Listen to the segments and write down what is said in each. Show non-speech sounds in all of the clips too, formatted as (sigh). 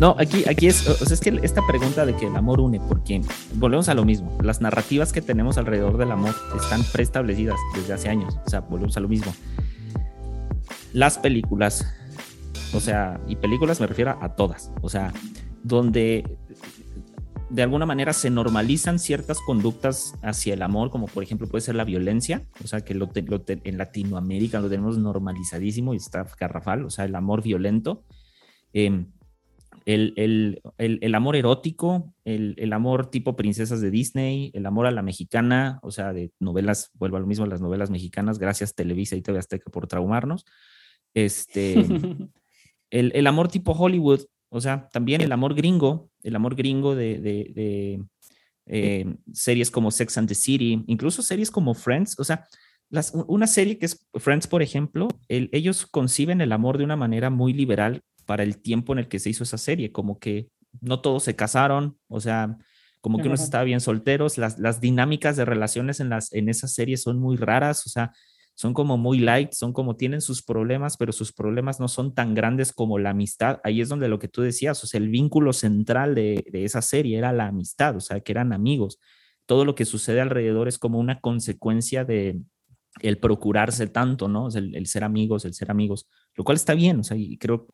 No, aquí, aquí es, o sea, es que esta pregunta de que el amor une, porque volvemos a lo mismo. Las narrativas que tenemos alrededor del amor están preestablecidas desde hace años. O sea, volvemos a lo mismo. Las películas, o sea, y películas me refiero a todas, o sea, donde de alguna manera se normalizan ciertas conductas hacia el amor, como por ejemplo puede ser la violencia, o sea, que lo, en Latinoamérica lo tenemos normalizadísimo y está garrafal, o sea, el amor violento, em, el, amor erótico, el, amor tipo princesas de Disney, el amor a la mexicana, o sea, de novelas, vuelvo a lo mismo, las novelas mexicanas, gracias Televisa y TV Azteca por traumarnos, este, (laughs) el amor tipo Hollywood, o sea, también el amor gringo, el amor gringo de, eh, series como Sex and the City, incluso series como Friends, o sea, las, una serie que es Friends, por ejemplo, ellos conciben el amor de una manera muy liberal para el tiempo en el que se hizo esa serie, como que no todos se casaron, o sea, como que uno estaba bien solteros, las, las dinámicas de relaciones en, las, en esas series son muy raras, o sea, son como muy light, son como tienen sus problemas, pero sus problemas no son tan grandes como la amistad. Ahí es donde lo que tú decías, o sea, el vínculo central de, esa serie era la amistad, o sea, que eran amigos. Todo lo que sucede alrededor es como una consecuencia de el procurarse tanto, ¿no? el, ser amigos, el ser amigos, lo cual está bien, o sea, y creo,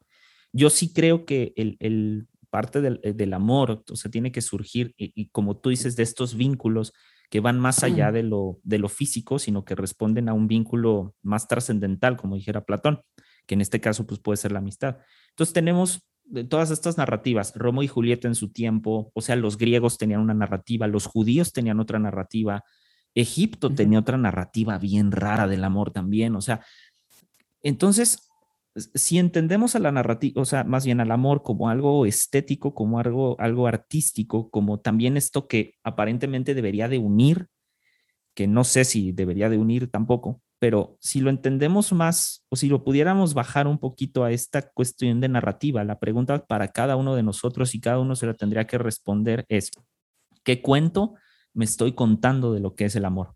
yo sí creo que el, parte del, amor, o sea, tiene que surgir, y como tú dices, de estos vínculos que van más allá de lo, de lo físico, sino que responden a un vínculo más trascendental, como dijera Platón, que en este caso pues puede ser la amistad. Entonces tenemos todas estas narrativas, Romo y Julieta en su tiempo, o sea, los griegos tenían una narrativa, los judíos tenían otra narrativa, Egipto tenía otra narrativa bien rara del amor también, o sea, entonces si entendemos a la narrativa, o sea, más bien al amor como algo estético, como algo, algo artístico, como también esto que aparentemente debería de unir, que no sé si debería de unir tampoco, pero si lo entendemos más o si lo pudiéramos bajar un poquito a esta cuestión de narrativa, la pregunta para cada uno de nosotros y cada uno se la tendría que responder es, ¿qué cuento me estoy contando de lo que es el amor?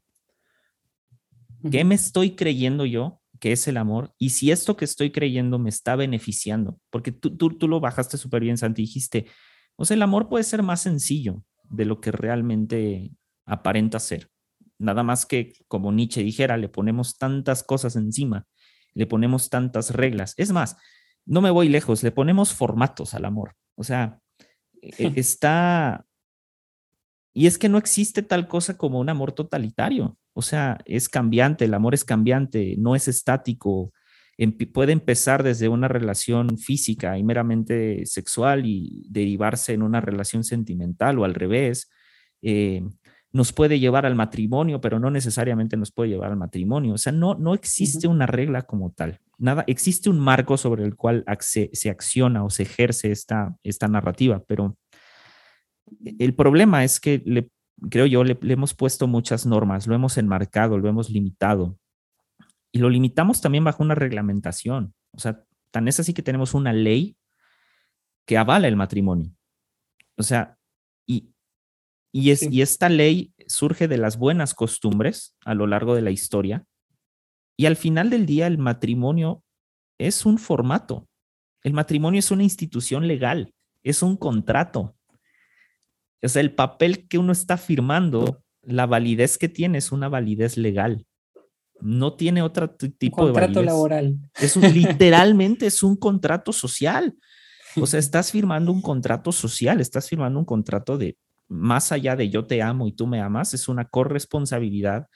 ¿Qué me estoy creyendo yo que es el amor y si esto que estoy creyendo me está beneficiando, porque tú, tú, tú lo bajaste súper bien, Santi, dijiste, o sea, el amor puede ser más sencillo de lo que realmente aparenta ser. Nada más que, como Nietzsche dijera, le ponemos tantas cosas encima, le ponemos tantas reglas. Es más, no me voy lejos, le ponemos formatos al amor. O sea, e, (laughs) está... Y es que no existe tal cosa como un amor totalitario. O sea, es cambiante, el amor es cambiante, no es estático. puede empezar desde una relación física y meramente sexual y derivarse en una relación sentimental o al revés. Eh, nos puede llevar al matrimonio, pero no necesariamente nos puede llevar al matrimonio. O sea, no, no existe una regla como tal. Nada, existe un marco sobre el cual se, acciona o se ejerce esta, esta narrativa, pero el problema es que le creo yo, le, hemos puesto muchas normas, lo hemos enmarcado, lo hemos limitado. Y lo limitamos también bajo una reglamentación. O sea, tan es así que tenemos una ley que avala el matrimonio. O sea, y, y, es, y esta ley surge de las buenas costumbres a lo largo de la historia. Y al final del día, el matrimonio es un formato. El matrimonio es una institución legal, es un contrato. O sea, el papel que uno está firmando, la validez que tiene es una validez legal. No tiene otro tipo de validez. Contrato laboral. Es un, (laughs) literalmente es un contrato social. O sea, estás firmando un contrato social, estás firmando un contrato de más allá de yo te amo y tú me amas, es una corresponsabilidad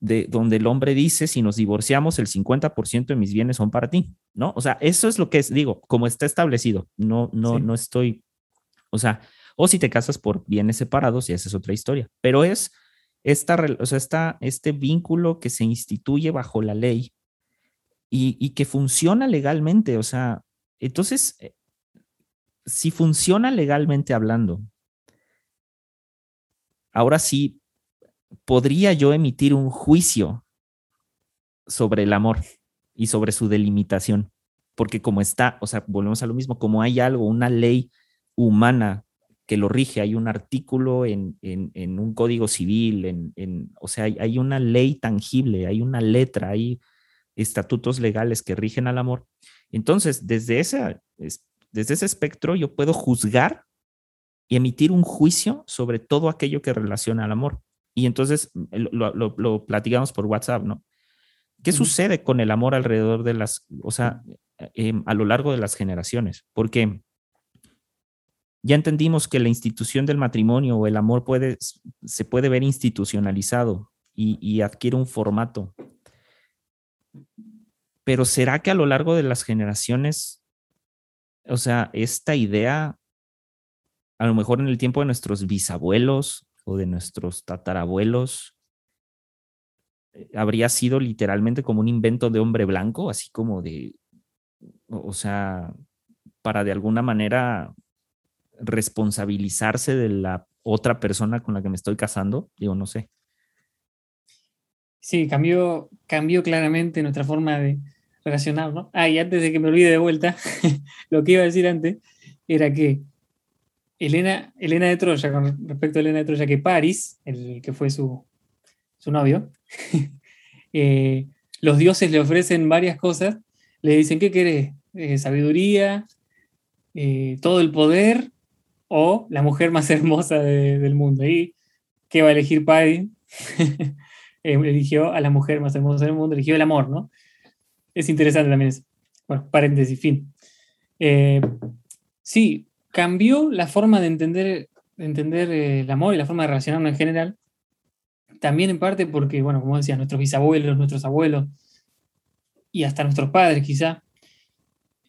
de donde el hombre dice, si nos divorciamos, el 50% de mis bienes son para ti, ¿no? O sea, eso es lo que es, digo, como está establecido, no, no, no estoy, o sea, o si te casas por bienes separados, y esa es otra historia. Pero es esta, o sea, este vínculo que se instituye bajo la ley y, que funciona legalmente. O sea, entonces, eh, si funciona legalmente hablando, ahora sí podría yo emitir un juicio sobre el amor y sobre su delimitación. Porque como está, o sea, volvemos a lo mismo, como hay algo, una ley humana que lo rige, hay un artículo en, un código civil, en, o sea, hay, una ley tangible, hay una letra, hay estatutos legales que rigen al amor. Entonces, desde esa, desde ese espectro yo puedo juzgar y emitir un juicio sobre todo aquello que relaciona al amor. Y entonces lo, lo, platicamos por WhatsApp, ¿no? ¿Qué sucede con el amor alrededor de las, o sea, em, a lo largo de las generaciones? Porque ya entendimos que la institución del matrimonio o el amor se puede ver institucionalizado y, y adquiere un formato. Pero ¿será que a lo largo de las generaciones, o sea, esta idea, a lo mejor en el tiempo de nuestros bisabuelos o de nuestros tatarabuelos, eh, habría sido literalmente como un invento de hombre blanco, así como de, o sea, para de alguna manera responsabilizarse de la otra persona con la que me estoy casando, digo, no sé. Sí, cambió, cambió claramente nuestra forma de relacionar, ¿no? Ah, y antes de que me olvide de vuelta, (laughs) lo que iba a decir antes era que Elena, Elena de Troya, con respecto a Elena de Troya, que Paris, el que fue su, su novio, (laughs) eh, los dioses le ofrecen varias cosas, le dicen, ¿qué querés? Eh, sabiduría, eh, todo el poder o la mujer más (laughs) hermosa del mundo. ¿Y qué va a elegir Paris? (laughs) eligió a la mujer más hermosa del mundo, eligió el amor, ¿no? Es interesante también eso. Bueno, paréntesis, fin. sí, cambió la forma de entender, entender el amor y la forma de relacionarnos en general, también en parte porque, bueno, como decía, nuestros bisabuelos, nuestros abuelos y hasta nuestros padres quizá,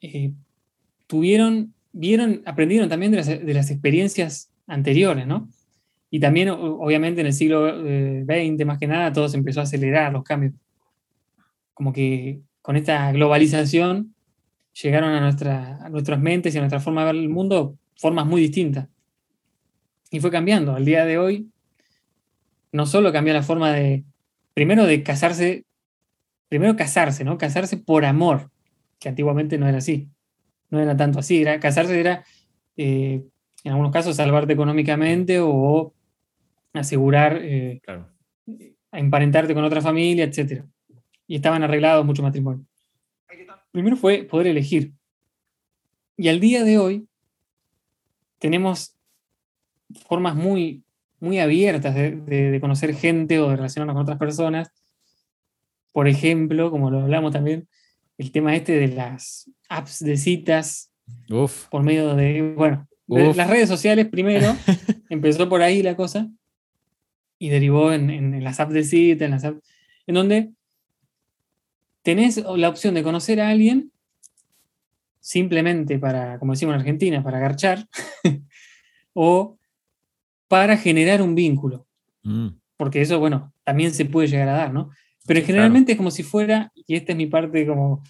eh, tuvieron, vieron, aprendieron también de las, experiencias anteriores, ¿no? Y también, obviamente, en el siglo XX, eh, más que nada, todo se empezó a acelerar los cambios. Como que con esta globalización llegaron a, nuestra, a nuestras mentes y a nuestra forma de ver el mundo formas muy distintas. Y fue cambiando. Al día de hoy, no solo cambió la forma de, primero de casarse, primero casarse, ¿no? Casarse por amor, que antiguamente no era así, no era tanto así, era, casarse era, eh, en algunos casos, salvarte económicamente o asegurar, eh, emparentarte con otra familia, etc. Y estaban arreglados muchos matrimonios. Primero fue poder elegir. Y al día de hoy tenemos formas muy muy abiertas de, conocer gente o de relacionarnos con otras personas. Por ejemplo, como lo hablamos también, el tema este de las apps de citas por medio de, bueno, las redes sociales primero, (laughs) empezó por ahí la cosa y derivó en, las apps de citas, en las apps, en donde tenés la opción de conocer a alguien simplemente para, como decimos en Argentina, para agarchar, (laughs) o para generar un vínculo. Mm. Porque eso, bueno, también se puede llegar a dar, ¿no? Pero generalmente es como si fuera, y esta es mi parte como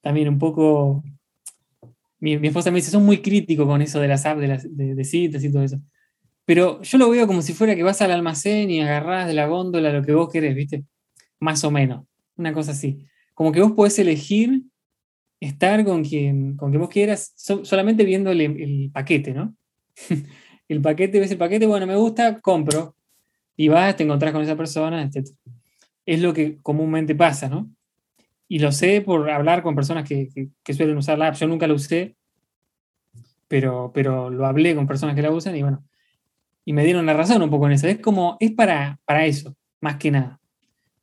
también un poco... Mi, esposa me dice, son muy críticos con eso de las apps, de, las, de, citas y todo eso. Pero yo lo veo como si fuera que vas al almacén y agarrás de la góndola lo que vos querés, ¿viste? Más o menos. Una cosa así. Como que vos podés elegir estar con quien, con quien vos quieras, solamente viendo el paquete, ¿no? (laughs) el paquete, ves el paquete, bueno, me gusta, compro. Y vas, te encontrás con esa persona, etc. Es lo que comúnmente pasa, ¿no? Y lo sé por hablar con personas que, suelen usar la app. Yo nunca la usé, pero, pero lo hablé con personas que la usan y bueno, y me dieron la razón un poco en eso. Es como, es para, para eso, más que nada.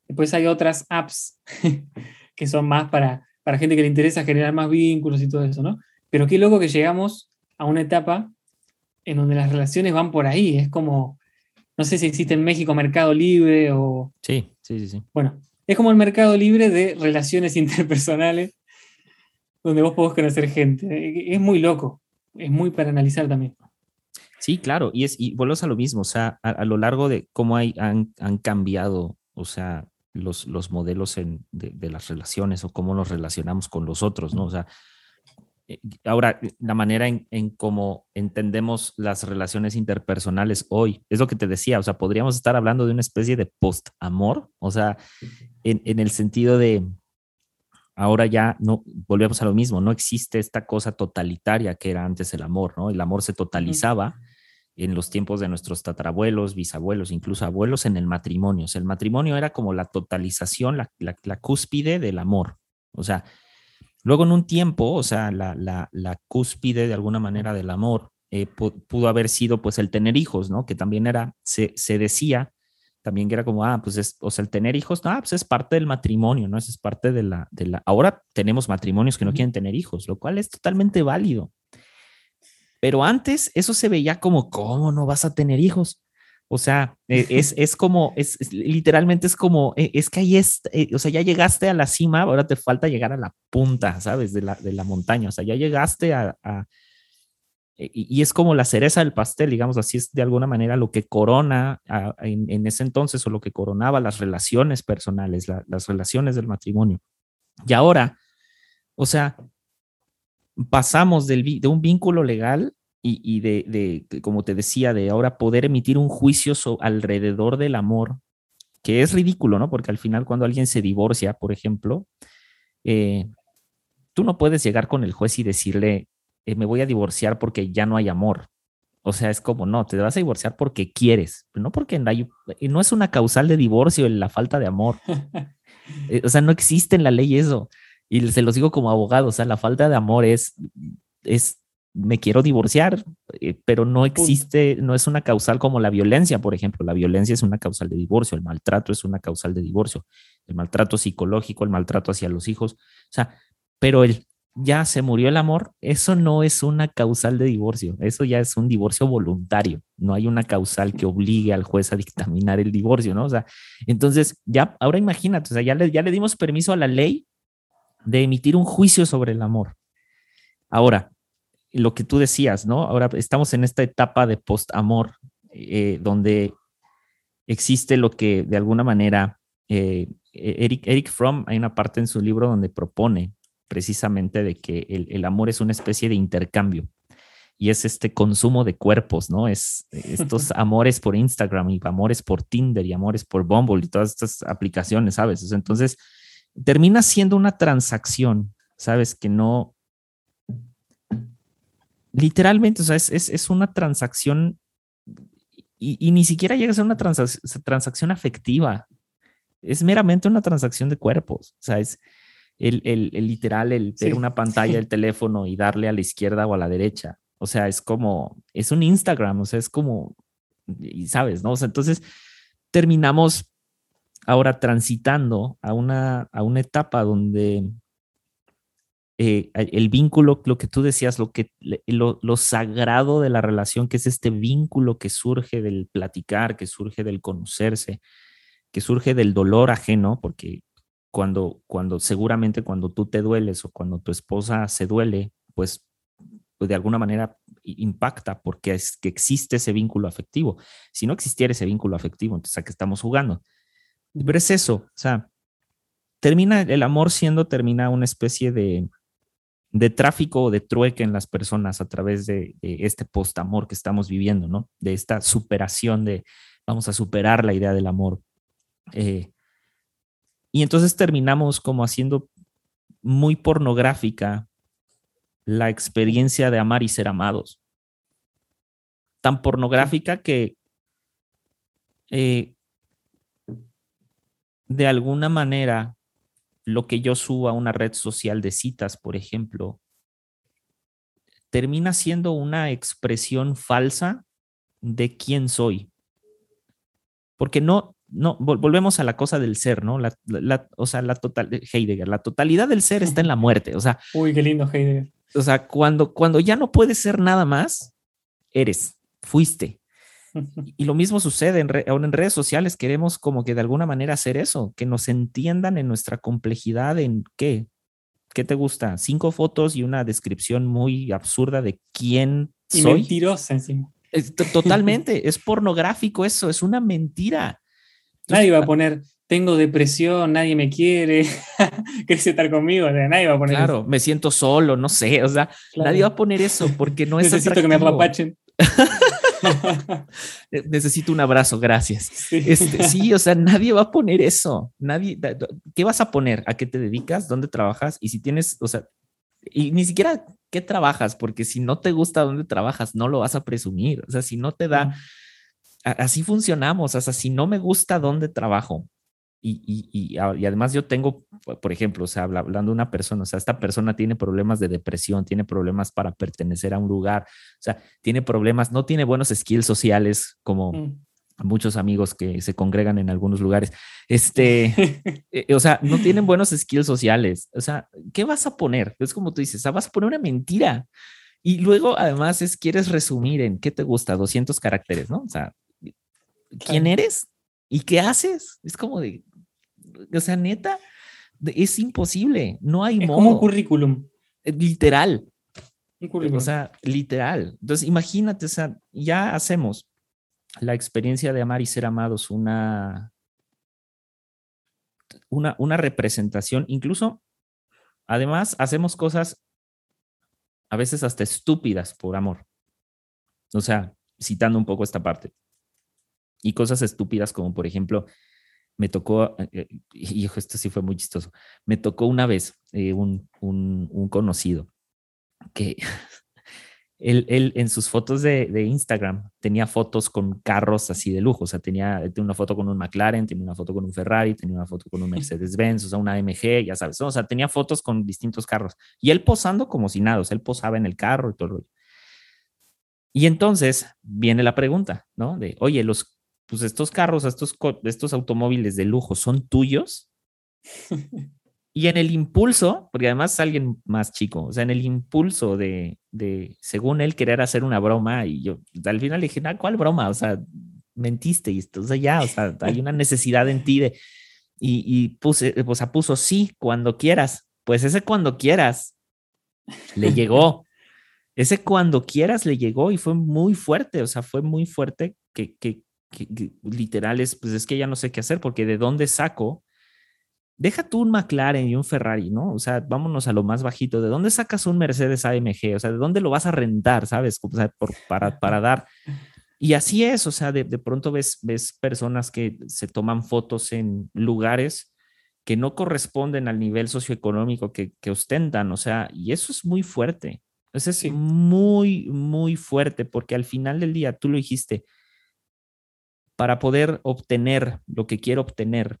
Después hay otras apps (laughs) que son más para, para gente que le interesa generar más vínculos y todo eso, ¿no? Pero qué loco que llegamos a una etapa en donde las relaciones van por ahí. Es como, no sé si existe en México Mercado Libre o... Sí, sí, sí. sí. Bueno, es como el Mercado Libre de relaciones (laughs) interpersonales, donde vos podés conocer gente. Es muy loco, es muy para analizar también. Sí, claro, y, es, y volvemos a lo mismo, o sea, a, lo largo de cómo hay, han, han cambiado, o sea, los, los modelos en, de, de, las relaciones o cómo nos relacionamos con los otros, ¿no? O sea, ahora, la manera en, en cómo entendemos las relaciones interpersonales hoy, es lo que te decía, o sea, podríamos estar hablando de una especie de post-amor, o sea, en, en el sentido de, ahora ya no, volvemos a lo mismo, no existe esta cosa totalitaria que era antes el amor, ¿no? El amor se totalizaba en los tiempos de nuestros tatarabuelos, bisabuelos, incluso abuelos en el matrimonio. O sea, el matrimonio era como la totalización, la, la, la cúspide del amor. O sea, Luego en un tiempo, o sea, la, la, la cúspide de alguna manera del amor eh, pudo haber sido pues el tener hijos, ¿no? Que también era, se, se decía también que era como, ah, pues es, o sea, el tener hijos, no, ah, pues es parte del matrimonio, ¿no? Eso es parte de la, de la, ahora tenemos matrimonios que no quieren tener hijos, lo cual es totalmente válido. Pero antes eso se veía como, ¿cómo no vas a tener hijos? O sea, e, (laughs) es, es como, es, literalmente es como, e, es que ahí es, eh, o sea, ya llegaste a la cima, ahora te falta llegar a la punta, ¿sabes? De la, de la montaña, o sea, ya llegaste a, e, y, es como la cereza del pastel, digamos, así es de alguna manera lo que corona en, ese entonces o lo que coronaba las relaciones personales, las relaciones del matrimonio. Y ahora, o sea, pasamos del, de un vínculo legal y, de, como te decía, de ahora poder emitir un juicio alrededor del amor, que es ridículo, ¿no? Porque al final cuando alguien se divorcia, por ejemplo, eh, tú no puedes llegar con el juez y decirle, eh, me voy a divorciar porque ya no hay amor. O sea, es como, no, te vas a divorciar porque quieres, no porque no es una causal de divorcio la falta de amor. (laughs) Eh, o sea, no existe en la ley eso. Y se los digo como abogado, o sea, la falta de amor es, es me quiero divorciar, eh, pero no existe, no es una causal como la violencia, por ejemplo. La violencia es una causal de divorcio, el maltrato es una causal de divorcio, el maltrato psicológico, el maltrato hacia los hijos. O sea, pero el ya se murió el amor, eso no es una causal de divorcio, eso ya es un divorcio voluntario, no hay una causal que obligue al juez a dictaminar el divorcio, ¿no? O sea, entonces ya, ahora imagínate, o sea, ya le, ya le dimos permiso a la ley de emitir un juicio sobre el amor. Ahora, lo que tú decías, ¿no? Ahora estamos en esta etapa de post-amor, eh, donde existe lo que de alguna manera eh, Eric, Eric Fromm, hay una parte en su libro donde propone precisamente de que el, amor es una especie de intercambio y es este consumo de cuerpos, ¿no? Es (laughs) estos amores por Instagram y amores por Tinder y amores por Bumble y todas estas aplicaciones, ¿sabes? Entonces, termina siendo una transacción, ¿sabes? Que no, literalmente, o sea, es, una transacción y, ni siquiera llega a ser una transacción afectiva. Es meramente una transacción de cuerpos. O sea, es el, literal, el ver una pantalla del (laughs) teléfono y darle a la izquierda o a la derecha. O sea, es como, es un Instagram, o sea, es como, y sabes, ¿no? O sea, entonces terminamos ahora transitando a una, a una etapa donde eh, el vínculo, lo que tú decías, lo, que, lo, lo, sagrado de la relación, que es este vínculo que surge del platicar, que surge del conocerse, que surge del dolor ajeno, porque cuando, cuando seguramente cuando tú te dueles o cuando tu esposa se duele, pues, pues de alguna manera impacta porque es que existe ese vínculo afectivo. Si no existiera ese vínculo afectivo, entonces a qué estamos jugando. Pero es eso, o sea, termina el amor siendo, termina una especie de, de tráfico o de trueque en las personas a través de, este post-amor que estamos viviendo, ¿no? De esta superación de, vamos a superar la idea del amor. Eh, y entonces terminamos como haciendo muy pornográfica la experiencia de amar y ser amados. Tan pornográfica que eh, de alguna manera lo que yo subo a una red social de citas, por ejemplo, termina siendo una expresión falsa de quién soy. Porque no, no, volvemos a la cosa del ser, ¿no? La, o sea, la total, Heidegger, la totalidad del ser está en la muerte, o sea. Uy, qué lindo Heidegger. O sea, cuando, cuando ya no puedes ser nada más, eres, fuiste. Y lo mismo sucede en, en redes sociales, queremos como que de alguna manera hacer eso, que nos entiendan en nuestra complejidad en qué, qué te gusta, cinco fotos y una descripción muy absurda de quién y soy. mentirosa encima. totalmente, es pornográfico eso, es una mentira. nadie va a poner, tengo depresión, nadie me quiere, (laughs) quieres estar conmigo, nadie va a poner Claro, me siento solo, no sé, o sea, nadie va a poner eso porque no es Necesito que me apapachen. (laughs) (laughs) Necesito un abrazo, gracias. Este, sí. o sea, nadie va a poner eso. Nadie, ¿qué vas a poner? ¿A qué te dedicas? ¿Dónde trabajas? Y si tienes, o sea, y ni siquiera qué trabajas, porque si no te gusta dónde trabajas, no lo vas a presumir. O sea, si no te da, así funcionamos. O sea, si no me gusta dónde trabajo, y, y, además yo tengo, por ejemplo, o sea, hablando de una persona, o sea, esta persona tiene problemas de depresión, tiene problemas para pertenecer a un lugar, o sea, tiene problemas, no tiene buenos skills sociales como mm. muchos amigos que se congregan en algunos lugares. Este, (laughs) eh, o sea, no tienen buenos skills sociales. O sea, ¿qué vas a poner? Es como tú dices, o sea, vas a poner una mentira. Y luego, además, es quieres resumir en qué te gusta, 200 caracteres, ¿no? O sea, ¿quién eres? ¿Y qué haces? Es como de, o sea, neta, es imposible, no hay es Como un currículum. Eh, literal. Un currículum. O sea, literal. Entonces, imagínate, o sea, ya hacemos la experiencia de amar y ser amados una, una, una representación, incluso, además, hacemos cosas a veces hasta estúpidas por amor. O sea, citando un poco esta parte. Y cosas estúpidas como, por ejemplo, me tocó, eh, eh, y esto sí fue muy chistoso, me tocó una vez eh, un, un, conocido que (laughs) él, él, en sus fotos de, de, Instagram tenía fotos con carros así de lujo, o sea, tenía, tenía, una foto con un McLaren, tenía una foto con un Ferrari, tenía una foto con un (laughs) Mercedes-Benz, o sea, una AMG, ya sabes, o sea, tenía fotos con distintos carros y él posando como si nada, o sea, él posaba en el carro y todo Y entonces viene la pregunta, ¿no? De, oye, los pues estos carros, estos, estos automóviles de lujo son tuyos. (laughs) y en el impulso, porque además es alguien más chico, o sea, en el impulso de, de, según él, querer hacer una broma, y yo al final le dije, ¿cuál broma? O sea, mentiste, y esto, o sea, ya, o sea, hay una necesidad en ti de, y, y puse, o sea, puso sí, cuando quieras, pues ese cuando quieras le llegó. (laughs) Ese cuando quieras le llegó y fue muy fuerte, o sea, fue muy fuerte que, que, literales, pues es que ya no sé qué hacer, porque de dónde saco, deja tú un McLaren y un Ferrari, ¿no? O sea, vámonos a lo más bajito, ¿de dónde sacas un Mercedes AMG? O sea, ¿de dónde lo vas a rentar, sabes? O sea, por, para, para dar. Y así es, o sea, de, de pronto ves, ves personas que se toman fotos en lugares que no corresponden al nivel socioeconómico que, que ostentan, o sea, y eso es muy fuerte. Eso es muy, muy fuerte, porque al final del día, tú lo dijiste, para poder obtener lo que quiero obtener,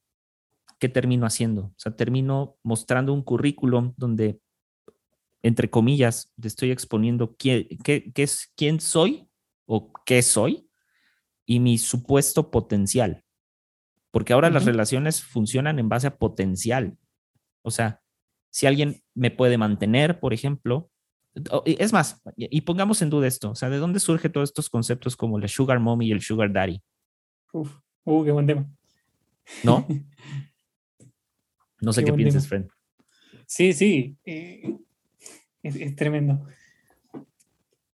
¿qué termino haciendo? O sea, termino mostrando un currículum donde, entre comillas, te estoy exponiendo qué, qué, es, quién soy o qué soy y mi supuesto potencial. Porque ahora las relaciones funcionan en base a potencial. O sea, si alguien me puede mantener, por ejemplo, es más, y pongamos en duda esto, o sea, ¿de dónde surgen todos estos conceptos como la sugar mommy y el sugar daddy? Uf, uh, qué buen tema. ¿No? (laughs) No sé qué, piensas, Fred. Sí, sí. Eh, es, tremendo.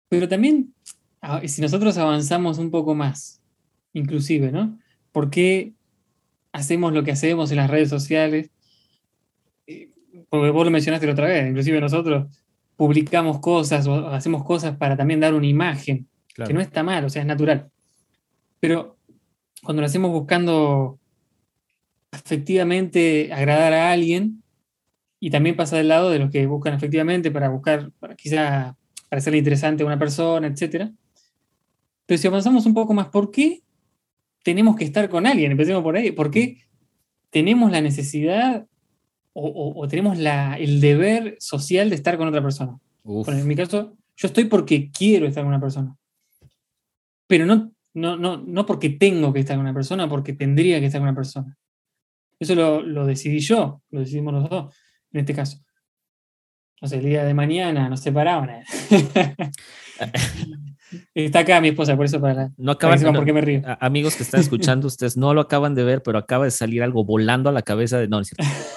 Pero también, si nosotros avanzamos un poco más, inclusive, ¿no? ¿Por qué hacemos lo que hacemos en las redes sociales? Eh, porque vos lo mencionaste la otra vez, inclusive nosotros publicamos cosas o hacemos cosas para también dar una imagen, que no está mal, o sea, es natural. Pero cuando lo hacemos buscando efectivamente agradar a alguien, y también pasa del lado de los que buscan efectivamente para buscar, para quizá para hacerle interesante a una persona, etc. Pero si avanzamos un poco más, ¿por qué tenemos que estar con alguien? Empecemos por ahí. ¿Por qué tenemos la necesidad o, tenemos el deber social de estar con otra persona? en mi caso, yo estoy porque quiero estar con una persona. Pero no no, no, no porque tengo que estar con una persona, porque tendría que estar con una persona. Eso lo, decidí yo, lo decidimos los dos, en este caso. No sé, el día de mañana nos separaban. (laughs) Está acá mi esposa, por eso para. No acaban de me río. Amigos que están escuchando, (laughs) ustedes no lo acaban de ver, pero acaba de salir algo volando a la cabeza de. No, este,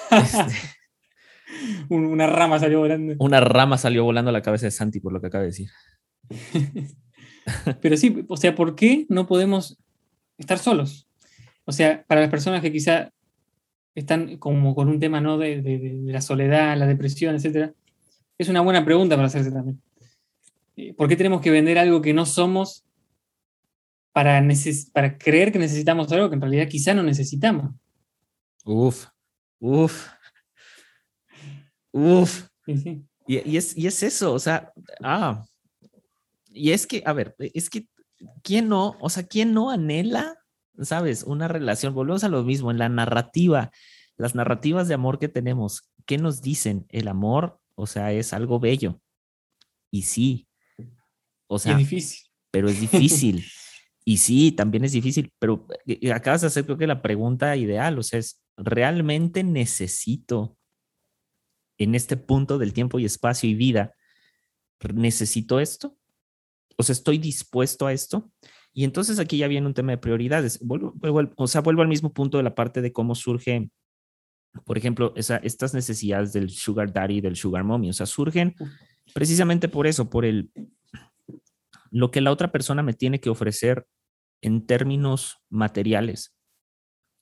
(laughs) Una rama salió volando. Una rama salió volando a la cabeza de Santi, por lo que acaba de decir. (laughs) Pero sí, o sea, ¿por qué no podemos estar solos? O sea, para las personas que quizá están como con un tema ¿no? de, la soledad, la depresión, etc., es una buena pregunta para hacerse también. Eh, ¿Por qué tenemos que vender algo que no somos para, para creer que necesitamos algo que en realidad quizá no necesitamos? Uf, uf, uf. Y, es, y es eso, o sea, ah, y es que, a ver, es que, ¿quién no? O sea, ¿quién no anhela ¿sabes? Una relación, volvemos a lo mismo, en la narrativa, las narrativas de amor que tenemos, ¿qué nos dicen? El amor, o sea, es algo bello. Y sí, o sea, es difícil. pero es difícil. (laughs) y sí, también es difícil, pero eh, acabas de hacer creo que la pregunta ideal, o sea, es, ¿realmente necesito en este punto del tiempo y espacio y vida, necesito esto? O sea, ¿estoy dispuesto a esto? Y entonces aquí ya viene un tema de prioridades. Vuelvo, o sea, vuelvo al mismo punto de la parte de cómo surge, por ejemplo, esa, estas necesidades del sugar daddy del sugar mommy. O sea, surgen precisamente por eso, por el lo que la otra persona me tiene que ofrecer en términos materiales.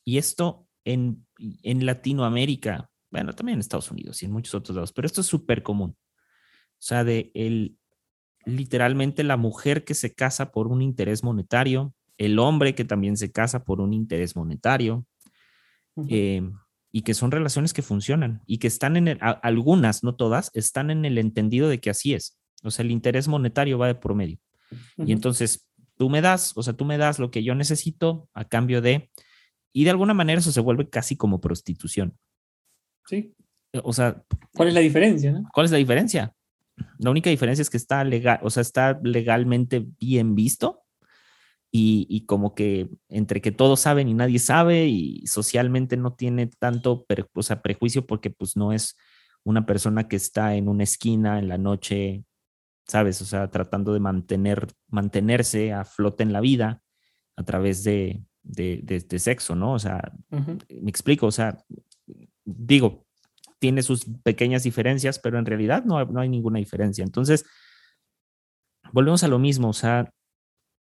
Y esto en, en Latinoamérica, bueno, también en Estados Unidos y en muchos otros lados, pero esto es súper común. O sea, de el, literalmente la mujer que se casa por un interés monetario, el hombre que también se casa por un interés monetario, eh, y que son relaciones que funcionan y que están en el, algunas, no todas, están en el entendido de que así es. O sea, el interés monetario va de promedio. Y entonces tú me das, o sea, tú me das lo que yo necesito a cambio de, y de alguna manera eso se vuelve casi como prostitución. Sí. O sea, ¿cuál es la diferencia? ¿Cuál es la diferencia? La única diferencia es que está legal, o sea, está legalmente bien visto y, como que entre que todos saben y nadie sabe y socialmente no tiene tanto o sea, prejuicio porque pues no es una persona que está en una esquina en la noche, ¿sabes? O sea, tratando de mantener, mantenerse a flote en la vida a través de, de, sexo, ¿no? O sea, me explico, o sea, digo, tiene sus pequeñas diferencias, pero en realidad no, no hay ninguna diferencia. Entonces, volvemos a lo mismo, o sea,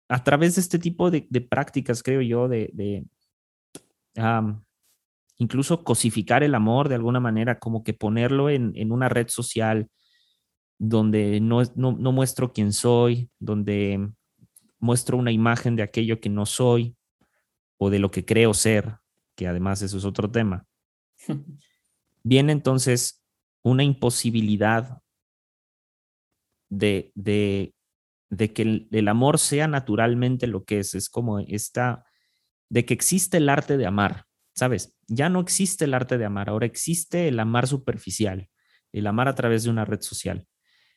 a través de este tipo de, prácticas, creo yo, de, incluso cosificar el amor de alguna manera, como que ponerlo en, una red social donde no, no, no, muestro quién soy, donde muestro una imagen de aquello que no soy o de lo que creo ser, que además eso es otro tema. (laughs) viene entonces una imposibilidad de, de, que el, amor sea naturalmente lo que es. Es como esta, de que existe el arte de amar, ¿sabes? Ya no existe el arte de amar, ahora existe el amar superficial, el amar a través de una red social.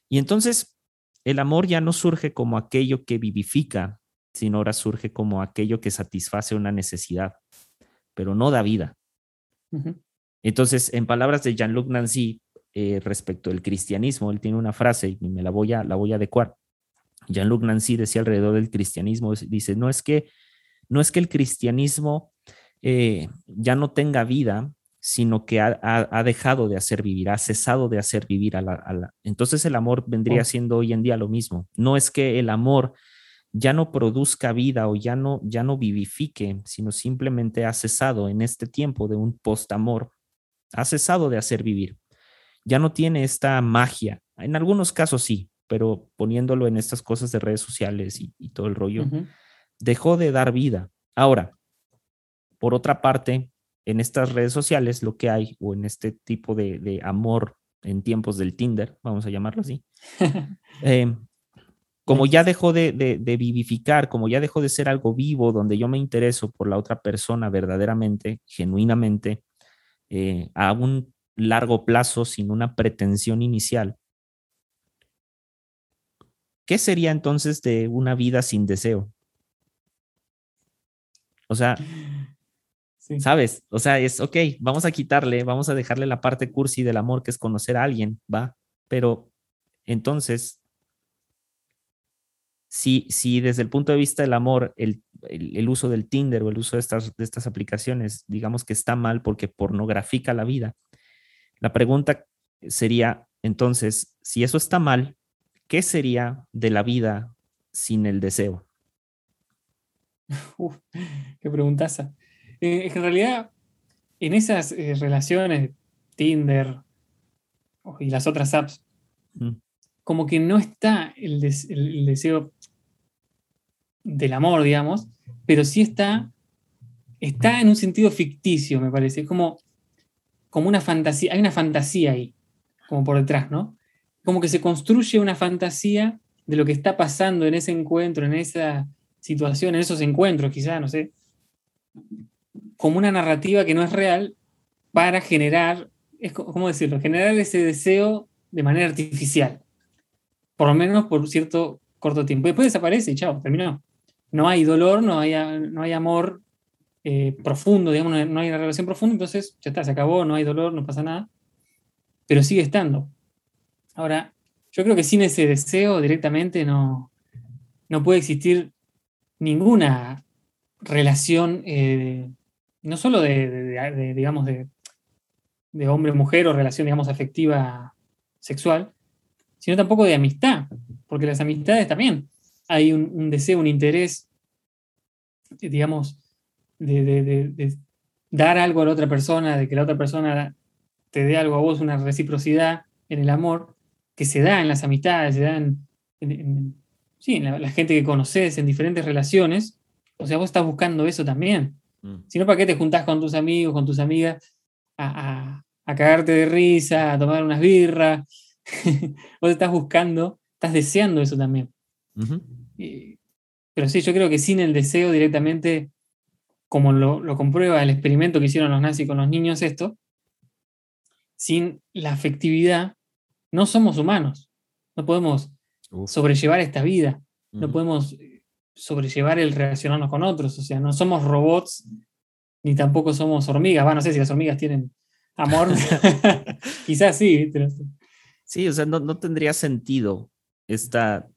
Y entonces el amor ya no surge como aquello que vivifica, sino ahora surge como aquello que satisface una necesidad, pero no da vida. Entonces, en palabras de Jean-Luc Nancy, eh, respecto al cristianismo, él tiene una frase y me la voy a, la voy a adecuar. Jean-Luc Nancy decía alrededor del cristianismo, dice, no es que, no es que el cristianismo eh, ya no tenga vida, sino que ha, dejado de hacer vivir, ha cesado de hacer vivir a la, Entonces el amor vendría oh. siendo hoy en día lo mismo. No es que el amor ya no produzca vida o ya no, ya no vivifique, sino simplemente ha cesado en este tiempo de un post-amor ha cesado de hacer vivir. Ya no tiene esta magia. En algunos casos sí, pero poniéndolo en estas cosas de redes sociales y, todo el rollo, dejó de dar vida. Ahora, por otra parte, en estas redes sociales lo que hay, o en este tipo de, amor en tiempos del Tinder, vamos a llamarlo así, (laughs) em, como ya dejó de, de, vivificar, como ya dejó de ser algo vivo, donde yo me intereso por la otra persona verdaderamente, genuinamente, eh, a un largo plazo sin una pretensión inicial. ¿Qué sería entonces de una vida sin deseo? O sea, ¿sabes? O sea, es, ok, vamos a quitarle, vamos a dejarle la parte cursi del amor que es conocer a alguien, ¿va? Pero entonces, si, si desde el punto de vista del amor el el, uso del Tinder o el uso de estas, de estas aplicaciones, digamos que está mal porque pornografica la vida. La pregunta sería, entonces, si eso está mal, ¿qué sería de la vida sin el deseo? (laughs) qué preguntaza. Eh, en realidad, en esas eh, relaciones, Tinder y las otras apps, como que no está el, el, deseo del amor, digamos, pero sí está, está en un sentido ficticio, me parece. Es como, como una fantasía, hay una fantasía ahí, como por detrás, ¿no? Como que se construye una fantasía de lo que está pasando en ese encuentro, en esa situación, en esos encuentros, quizá, no sé. como una narrativa que no es real para generar, ¿cómo decirlo? Generar ese deseo de manera artificial. Por lo menos por cierto corto tiempo. Después desaparece y chao, terminó. No hay dolor, no hay, no hay amor eh, profundo, digamos, no hay una relación profunda, entonces ya está, se acabó, no hay dolor, no pasa nada. Pero sigue estando. Ahora, yo creo que sin ese deseo directamente no, no puede existir ninguna relación, eh, no solo de, digamos, de, hombre-mujer o relación, digamos, afectiva sexual, sino tampoco de amistad, porque las amistades también hay un, deseo, un interés, digamos, de, dar algo a la otra persona, de que la otra persona te dé algo a vos, una reciprocidad en el amor, que se da en las amistades, se da en, sí, en la, gente que conoces, en diferentes relaciones. O sea, vos estás buscando eso también. Mm. Si no, ¿para qué te juntás con tus amigos, con tus amigas a, cagarte de risa, a tomar unas birras? (laughs) vos estás buscando, estás deseando eso también. Pero sí, yo creo que sin el deseo directamente, como lo, lo, comprueba el experimento que hicieron los nazis con los niños, esto, sin la afectividad, no somos humanos. No podemos sobrellevar esta vida. No podemos eh, sobrellevar el relacionarnos con otros. O sea, no somos robots ni tampoco somos hormigas. Bueno, no sé si las hormigas tienen amor. (laughs) (laughs) Quizás sí. Sí, o sea, no, tendría sentido esta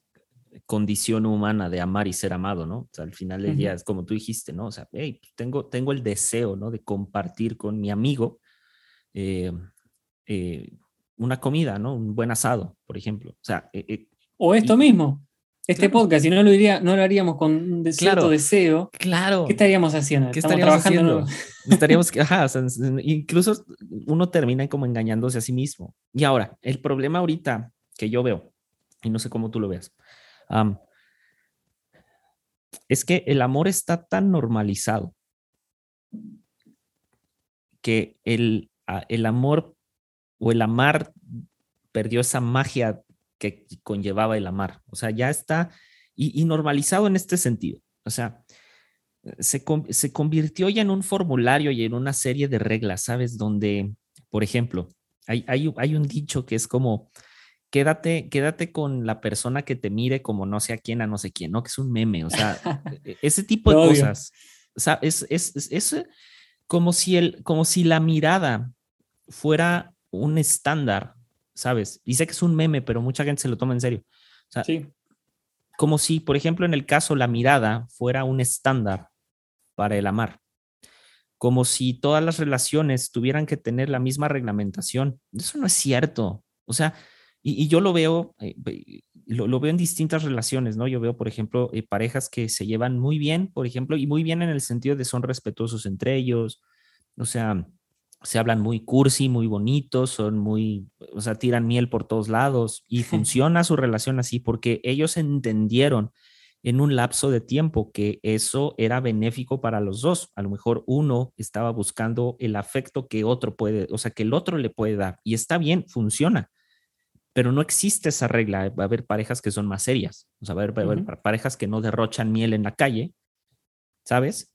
condición humana de amar y ser amado, ¿no? O sea, al final del día es como tú dijiste, ¿no? O sea, hey, tengo, tengo el deseo, ¿no? De compartir con mi amigo eh, eh, una comida, ¿no? Un buen asado, por ejemplo. O sea, eh, eh, o esto mismo. Este podcast, si no lo, diría, no lo haríamos con un cierto deseo, claro. ¿qué estaríamos haciendo? ¿Qué estaríamos trabajando? (laughs) Estaríamos, ajá, incluso uno termina como engañándose a sí mismo. Y ahora, el problema ahorita que yo veo, y no sé cómo tú lo veas, es que el amor está tan normalizado que el, el amor o el amar perdió esa magia que conllevaba el amar. O sea, ya está y, normalizado en este sentido. O sea, se, se, convirtió ya en un formulario y en una serie de reglas, ¿sabes? Donde, por ejemplo, hay, hay, hay un dicho que es como, quédate, quédate con la persona que te mire como no sé a quién, a no sé quién, ¿no? Que es un meme, o sea, (laughs) e, ese tipo de cosas. O sea, es, es, es, es, como, si el, como si la mirada fuera un estándar, ¿sabes? Dice que es un meme, pero mucha gente se lo toma en serio. sí. Como si, por ejemplo, en el caso la mirada fuera un estándar para el amar. Como si todas las relaciones tuvieran que tener la misma reglamentación. Eso no es cierto. O sea, y, yo lo veo, eh, lo, veo en distintas relaciones, ¿no? Yo veo, por ejemplo, eh, parejas que se llevan muy bien, por ejemplo, y muy bien en el sentido de son respetuosos entre ellos. O sea, se hablan muy cursi, muy bonitos, son muy, o sea, tiran miel por todos lados y (laughs) funciona su relación así porque ellos entendieron en un lapso de tiempo que eso era benéfico para los dos. A lo mejor uno estaba buscando el afecto que otro puede, o sea, que el otro le puede dar y está bien, funciona. Pero no existe esa regla. Va a haber parejas que son más serias. O sea, va a haber, parejas que no derrochan miel en la calle, ¿sabes?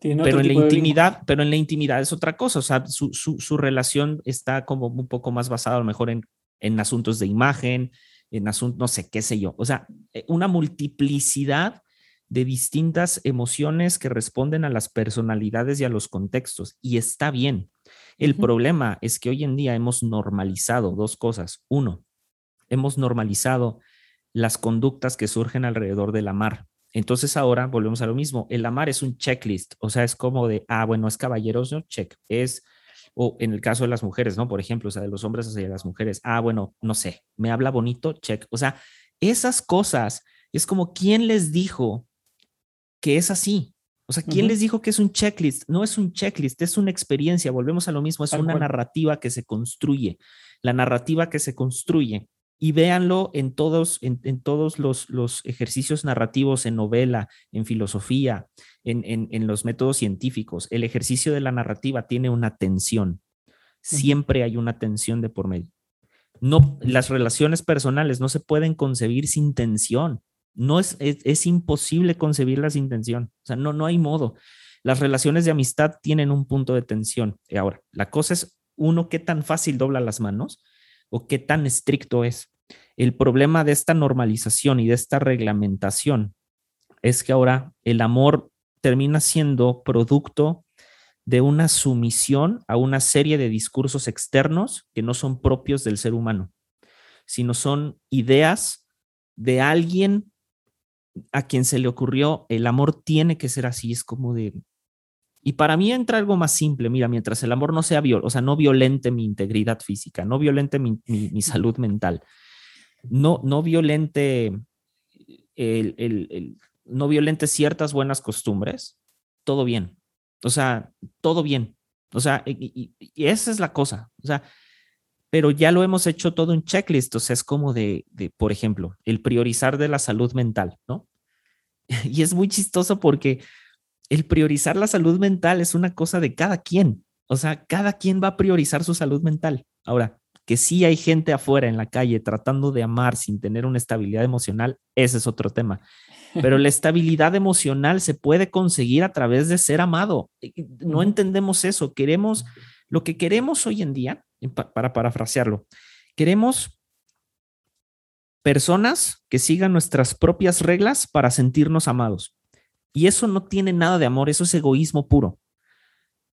pero en la intimidad, pero en la intimidad es otra cosa, o sea, su, su, relación está como un poco más basada a lo mejor en, en asuntos de imagen, en asuntos, no sé, qué sé yo, o sea, eh, una multiplicidad de distintas emociones que responden a las personalidades y a los contextos, y está bien. El problema es que hoy en día hemos normalizado dos cosas. Uno, hemos normalizado las conductas que surgen alrededor del amar. Entonces ahora volvemos a lo mismo. El amar es un checklist, o sea, es como de, ah, bueno, es caballeroso, check. Es, o en el caso de las mujeres, ¿no? Por ejemplo, o sea, de los hombres hacia las mujeres, ah, bueno, no sé, me habla bonito, check. O sea, esas cosas es como, ¿quién les dijo que es así? O sea, ¿quién les dijo que es un checklist? No es un checklist, es una experiencia. Volvemos a lo mismo, es una narrativa que se construye. La narrativa que se construye y véanlo en todos, en, todos los, los, ejercicios narrativos, en novela, en filosofía, en, en, los métodos científicos. El ejercicio de la narrativa tiene una tensión. Siempre hay una tensión de por medio. No, las relaciones personales no se pueden concebir sin tensión. No es, es, imposible concebirlas sin tensión. O sea, no, no hay modo. las relaciones de amistad tienen un punto de tensión. Y ahora, la cosa es uno, qué tan fácil dobla las manos o qué tan estricto es. El problema de esta normalización y de esta reglamentación es que ahora el amor termina siendo producto de una sumisión a una serie de discursos externos que no son propios del ser humano, sino son ideas de alguien a quien se le ocurrió el amor tiene que ser así, es como de... Y para mí entra algo más simple, mira, mientras el amor no sea, viol o sea, no violente mi integridad física, no violente mi, salud mental, no, no violente el, no violente ciertas buenas costumbres, todo bien. O sea, todo bien. O sea, y, esa es la cosa. O sea, pero ya lo hemos hecho todo en checklist. O sea, es como de, de, por ejemplo, el priorizar de la salud mental, ¿no? (laughs) Y es muy chistoso porque el priorizar la salud mental es una cosa de cada quien. O sea, cada quien va a priorizar su salud mental. Ahora, que sí hay gente afuera en la calle tratando de amar sin tener una estabilidad emocional, ese es otro tema. Pero la (laughs) estabilidad emocional se puede conseguir a través de ser amado. (laughs) No entendemos eso. Queremos, lo que queremos hoy en día, para parafrasearlo, queremos personas que sigan nuestras propias reglas para sentirnos amados. Y eso no tiene nada de amor, eso es egoísmo puro.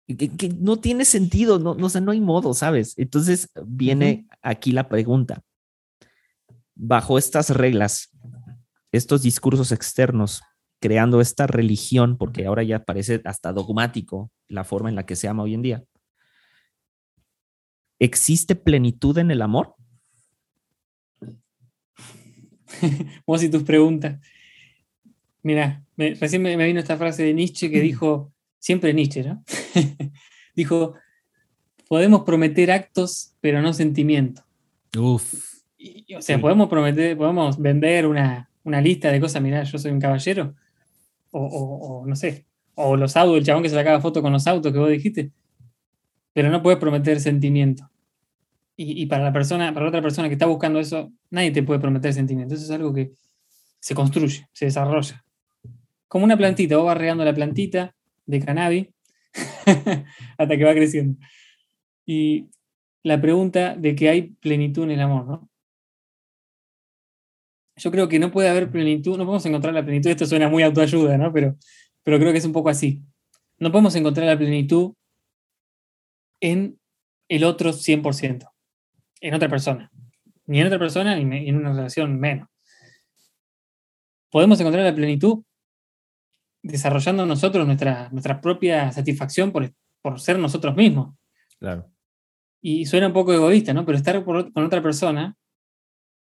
Que, no tiene sentido, no, no, no hay modo, ¿sabes? Entonces viene aquí la pregunta. Bajo estas reglas, estos discursos externos, creando esta religión, porque ahora ya parece hasta dogmático la forma en la que se ama hoy en día. ¿Existe plenitud en el amor? (laughs) Vos y tus preguntas. Mira, recién me, vino esta frase de Nietzsche que dijo, siempre Nietzsche, ¿no? (laughs) dijo, podemos prometer actos, pero no sentimiento. Uf. o sea, podemos prometer, podemos vender una, una lista de cosas, mirá, yo soy un caballero, o, no sé, o los autos, el chabón que se sacaba foto con los autos que vos dijiste, pero no puedes prometer sentimiento. Y, para la persona, para otra persona que está buscando eso, nadie te puede prometer sentimiento. Eso es algo que se construye, se desarrolla. Como una plantita, vos vas regando la plantita de cannabis (laughs) hasta que va creciendo. Y la pregunta de que hay plenitud en el amor, ¿no? yo creo que no puede haber plenitud, no podemos encontrar la plenitud, esto suena muy autoayuda, ¿no? Pero, pero creo que es un poco así. No podemos encontrar la plenitud en el otro 100%, en otra persona. Ni en otra persona, ni en una relación menos. Podemos encontrar la plenitud desarrollando nosotros nuestra, nuestra propia satisfacción por, por ser nosotros mismos. Claro. Y suena un poco egoísta, ¿no? Pero estar con otra persona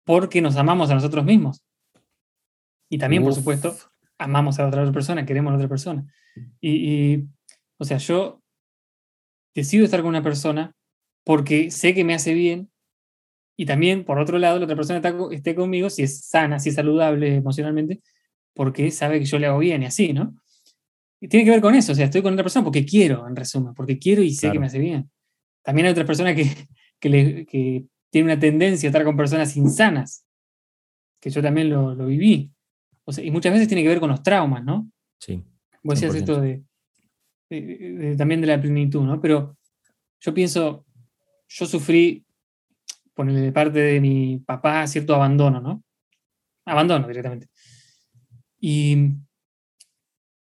porque nos amamos a nosotros mismos. Y también, por supuesto, amamos a otra persona, queremos a otra persona. Y, o sea, yo decido estar con una persona porque sé que me hace bien y también, por otro lado, la otra persona está, esté conmigo si es sana, si es saludable emocionalmente, porque sabe que yo le hago bien y así, ¿no? Y tiene que ver con eso, o sea, estoy con otra persona porque quiero, en resumen, porque quiero y sé que me hace bien. También hay otras personas que, que, le, que tiene una tendencia a estar con personas insanas, que yo también lo, viví. y muchas veces tiene que ver con los traumas, ¿no? Sí. Vos decías esto de, también de la plenitud, ¿no? Pero yo pienso, yo sufrí, ponerle parte de mi papá, cierto abandono, ¿no? Abandono directamente. Y,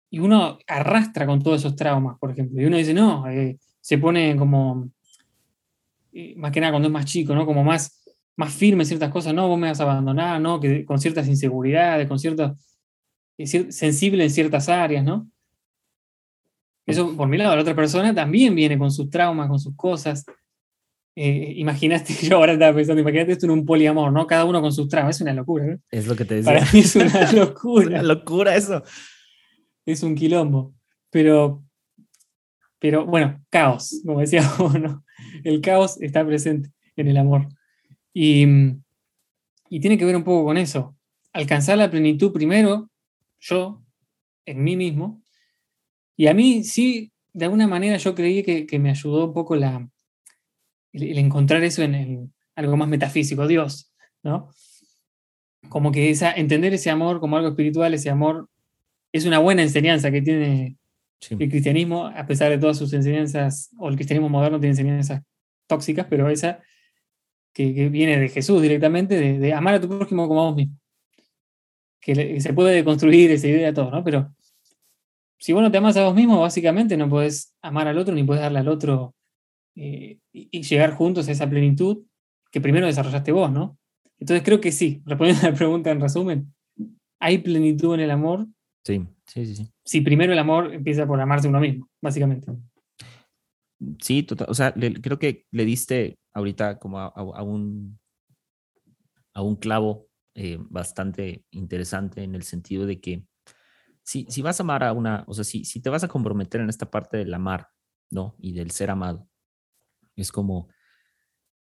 y uno arrastra con todos esos traumas, por ejemplo. Y uno dice, no, eh, se pone como más que nada cuando es más chico, ¿no? Como más, más firme ciertas cosas, no, vos me vas a abandonar, ¿no? Con ciertas inseguridades, con ciertas, sensible en ciertas áreas, ¿no? Eso, por mi lado, la otra persona también viene con sus traumas, con sus cosas. Eh, imaginaste, (laughs) yo ahora estaba pensando, imagínate esto en un poliamor, ¿no? Cada uno con sus traumas, es una locura, ¿no? Es lo que te decía. Para mí es una (laughs) (laughs) locura. una locura eso. Es un quilombo. Pero, pero bueno, caos, como decía uno el caos está presente en el amor. Y, tiene que ver un poco con eso. Alcanzar la plenitud primero, yo, en mí mismo. Y a mí sí, de alguna manera yo creí que, me ayudó un poco la, el, encontrar eso en, algo más metafísico, Dios, ¿no? Como que esa, entender ese amor como algo espiritual, ese amor, es una buena enseñanza que tiene El cristianismo, a pesar de todas sus enseñanzas, o el cristianismo moderno tiene enseñanzas tóxicas, pero esa que, viene de Jesús directamente, de, amar a tu prójimo como a vos mismo. Que, se puede construir esa idea todo, ¿no? Pero si vos no te amas a vos mismo, básicamente no podés amar al otro ni podés darle al otro eh, y, llegar juntos a esa plenitud que primero desarrollaste vos, ¿no? Entonces creo que sí, respondiendo (laughs) a la pregunta en resumen, hay plenitud en el amor. Sí, sí, sí. sí. Si primero el amor empieza por amarse uno mismo, básicamente. Sí, total. O sea, creo que le diste ahorita como a, un, a un clavo eh, bastante interesante en el sentido de que si, si vas a amar a una, o sea, si, si te vas a comprometer en esta parte del amar, ¿no? Y del ser amado, es como,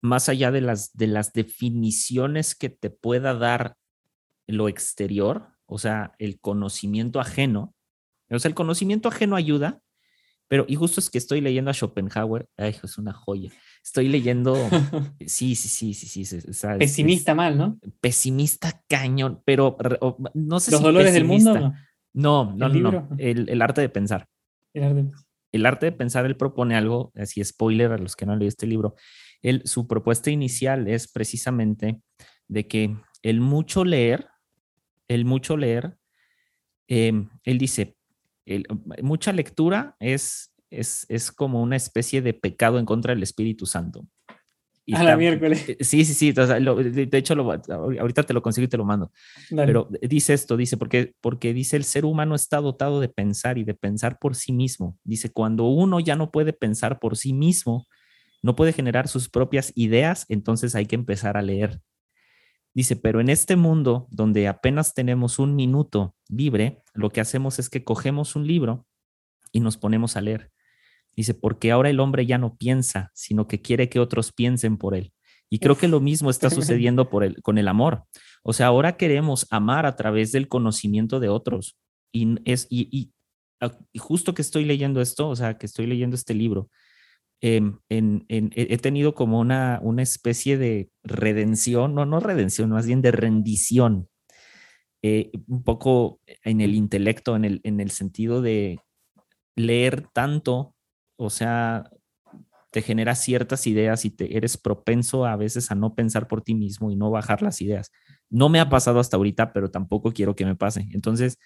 más allá de las, de las definiciones que te pueda dar lo exterior, o sea, el conocimiento ajeno, o sea, el conocimiento ajeno ayuda, pero, y justo es que estoy leyendo a Schopenhauer, ay, es una joya. Estoy leyendo, (laughs) sí, sí, sí, sí, sí. pesimista mal, ¿no? Pesimista cañón, pero no sé ¿Los dolores del mundo? No, no, no, no. El, arte de pensar. El arte. el arte de pensar, él propone algo, así spoiler a los que no han leído este libro. Él, su propuesta inicial es precisamente de que el mucho leer, el mucho leer, em, él dice, mucha lectura es, es, es, como una especie de pecado en contra del Espíritu Santo. A la miércoles. Eh, sí, sí, sí. de hecho, ahorita te lo consigo y te lo mando. Pero dice esto, dice, porque, porque dice el ser humano está dotado de pensar y de pensar por sí mismo. Dice, cuando uno ya no puede pensar por sí mismo, no puede generar sus propias ideas, entonces hay que empezar a leer. Dice, pero en este mundo donde apenas tenemos un minuto libre, lo que hacemos es que cogemos un libro y nos ponemos a leer. Dice, porque ahora el hombre ya no piensa, sino que quiere que otros piensen por él. Y creo que lo mismo está sucediendo por el, con el amor. O sea, ahora queremos amar a través del conocimiento de otros. Y, es, y, y justo que estoy leyendo esto, o sea, que estoy leyendo este libro, Em, en, he tenido como una, una especie de redención, no, no redención, más bien de rendición, eh, un poco en el intelecto, en el, en el sentido de leer tanto, o sea, te genera ciertas ideas y te eres propenso a veces a no pensar por ti mismo y no bajar las ideas. No me ha pasado hasta ahorita, pero tampoco quiero que me pase. Entonces,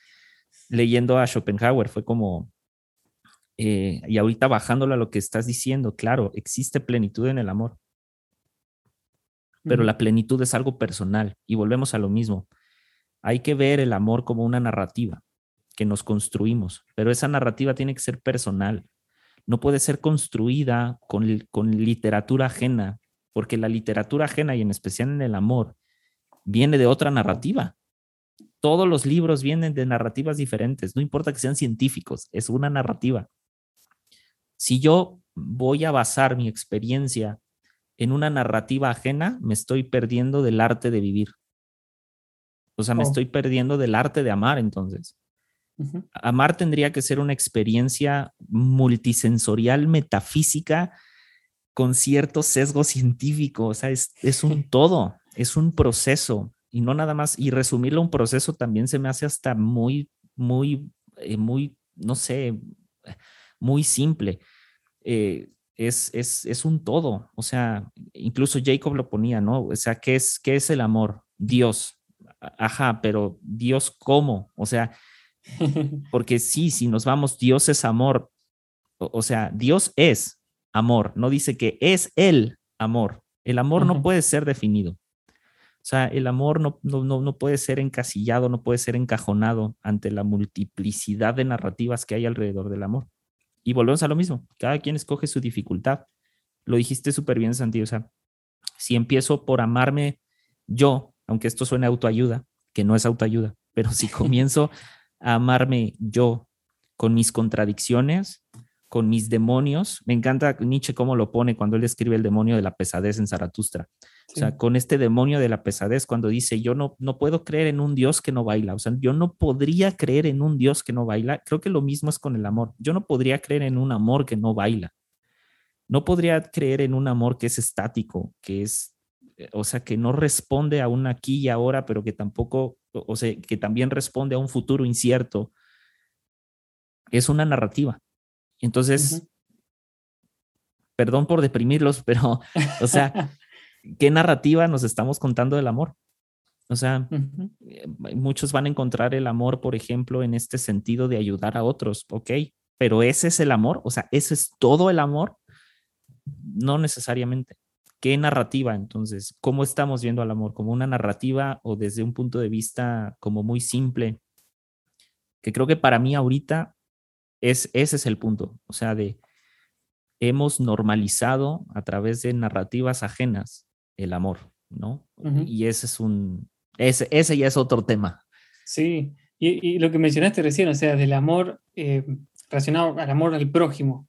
leyendo a Schopenhauer fue como, eh, y ahorita bajándolo a lo que estás diciendo, claro, existe plenitud en el amor, pero la plenitud es algo personal y volvemos a lo mismo. Hay que ver el amor como una narrativa que nos construimos, pero esa narrativa tiene que ser personal. No puede ser construida con, con literatura ajena, porque la literatura ajena y en especial en el amor viene de otra narrativa. Todos los libros vienen de narrativas diferentes, no importa que sean científicos, es una narrativa. Si yo voy a basar mi experiencia en una narrativa ajena, me estoy perdiendo del arte de vivir. O sea, me oh. estoy perdiendo del arte de amar entonces. Amar tendría que ser una experiencia multisensorial, metafísica, con cierto sesgo científico. O sea, es, un todo, es un proceso y no nada más. Y resumirlo un proceso también se me hace hasta muy, muy, eh, muy, no sé, muy simple. Eh, es, es, un todo. O sea, incluso Jacob lo ponía, ¿no? O sea, ¿qué es, qué es el amor? Dios. Ajá, pero Dios cómo? O sea, (laughs) porque sí, si nos vamos, Dios es amor. O, sea, Dios es amor. No dice que es el amor. El amor no puede ser definido. O sea, el amor no, no, no, puede ser encasillado, no puede ser encajonado ante la multiplicidad de narrativas que hay alrededor del amor. Y volvemos a lo mismo, cada quien escoge su dificultad. Lo dijiste súper bien, Santi, o sea, si empiezo por amarme yo, aunque esto suene autoayuda, que no es autoayuda, pero si (laughs) comienzo a amarme yo con mis contradicciones, con mis demonios, me encanta Nietzsche cómo lo pone cuando él describe el demonio de la pesadez en Zaratustra. O sea, con este demonio de la pesadez, cuando dice, yo no, no puedo creer en un Dios que no baila, o sea, yo no podría creer en un Dios que no baila, creo que lo mismo es con el amor. Yo no podría creer en un amor que no baila. No podría creer en un amor que es estático, que es, o sea, que no responde a un aquí y ahora, pero que tampoco, o sea, que también responde a un futuro incierto. es una narrativa. Entonces, perdón por deprimirlos, (laughs) pero, o sea, ¿qué narrativa nos estamos contando del amor? O sea, eh, muchos van a encontrar el amor, por ejemplo, en este sentido de ayudar a otros, ok, pero ese es el amor, o sea, ese es todo el amor, no necesariamente. ¿Qué narrativa entonces? ¿Cómo estamos viendo al amor? ¿Como una narrativa o desde un punto de vista como muy simple? Que creo que para mí ahorita es, ese es el punto, o sea, de hemos normalizado a través de narrativas ajenas el amor, ¿no? Y ese es un, ese, ese ya es otro tema. Sí, y, lo que mencionaste recién, o sea, del amor eh, relacionado al amor al prójimo.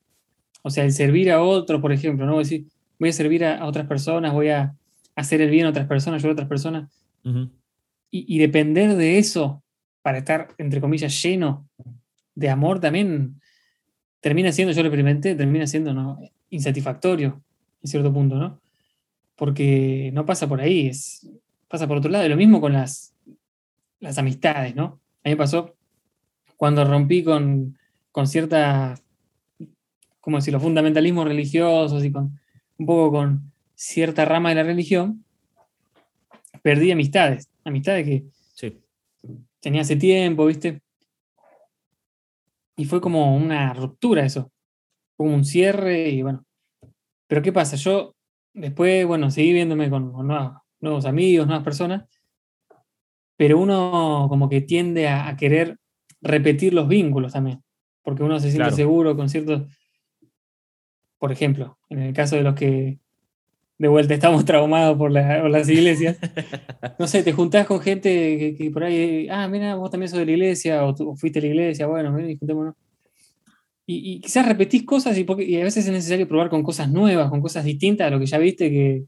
O sea, el servir a otro, por ejemplo, ¿no? Decir, voy a servir a, otras personas, voy a hacer el bien a otras personas, ayudar a otras personas. y, depender de eso para estar, entre comillas, lleno de amor también termina siendo, yo lo experimenté, termina siendo ¿no? insatisfactorio en cierto punto, ¿no? Porque no pasa por ahí, es, pasa por otro lado. Y lo mismo con las, las amistades, ¿no? A mí me pasó cuando rompí con, con cierta, ¿cómo decirlo?, fundamentalismos religiosos y con un poco con cierta rama de la religión, perdí amistades, amistades que tenía hace tiempo, ¿viste? Y fue como una ruptura eso, como un cierre y bueno. Pero ¿qué pasa? Yo después, bueno, seguí viéndome con, con nuevos amigos, nuevas personas, pero uno como que tiende a, querer repetir los vínculos también, porque uno se siente seguro con ciertos, por ejemplo, en el caso de los que de vuelta estamos (laughs) traumados por, las iglesias, no sé, te juntás con gente que, por ahí, ah, mira, vos también sos de la iglesia, o, fuiste a la iglesia, bueno, ven y juntémonos. Y, quizás repetís cosas y, a veces es necesario probar con cosas nuevas, con cosas distintas a lo que ya viste que,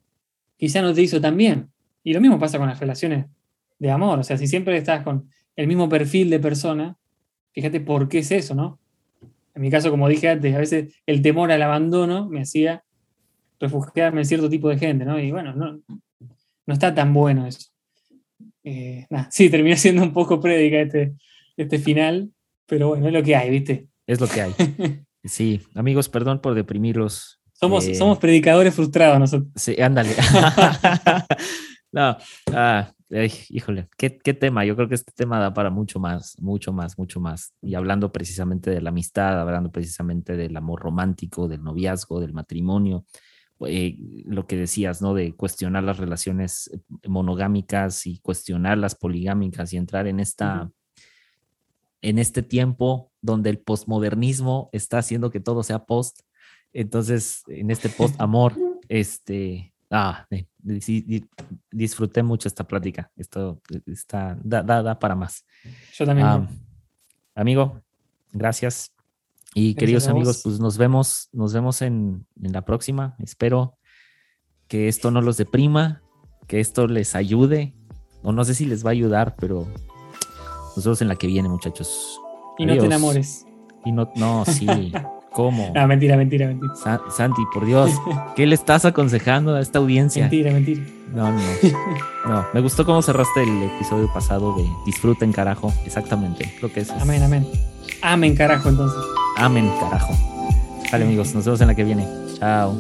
quizá no te hizo tan bien. Y lo mismo pasa con las relaciones de amor. O sea, si siempre estás con el mismo perfil de persona, fíjate por qué es eso, ¿no? En mi caso, como dije antes, a veces el temor al abandono me hacía refugiarme en cierto tipo de gente, ¿no? Y bueno, no, no está tan bueno eso. Eh, sí, terminó siendo un poco prédica este, este final, pero bueno, es lo que hay, ¿viste? Es lo que hay. (laughs) Sí, amigos, perdón por deprimirlos. Somos, eh, somos predicadores frustrados nosotros. Sí, ándale. (laughs) no, ah, híjole, ¿qué, ¿qué, tema. Yo creo que este tema da para mucho más, mucho más, mucho más. Y hablando precisamente de la amistad, hablando precisamente del amor romántico, del noviazgo, del matrimonio, eh, lo que decías, ¿no? De cuestionar las relaciones monogámicas y cuestionar las poligámicas y entrar en esta, en este tiempo donde el postmodernismo está haciendo que todo sea post entonces, en este (laughs) post amor, este, ah, disfruté mucho esta plática. Esto está, da, da, para más. Yo también. amigo, gracias. Y queridos amigos, pues nos vemos, nos vemos en, en la próxima. Espero que esto no los deprima, que esto les ayude, o no sé si les va a ayudar, pero nos vemos en la que viene, muchachos. Y no te enamores. Y no, no, sí. (laughs) ¿Cómo? Ah, mentira, mentira, mentira. Santi, por Dios, ¿qué le estás aconsejando a esta audiencia? Mentira, mentira. No, no. No, me gustó cómo cerraste el episodio pasado de disfruten carajo. Exactamente, creo que es. Amén, amén. Amén, carajo, entonces. Amén, carajo. Vale, amigos, nos vemos en la que viene. Chao.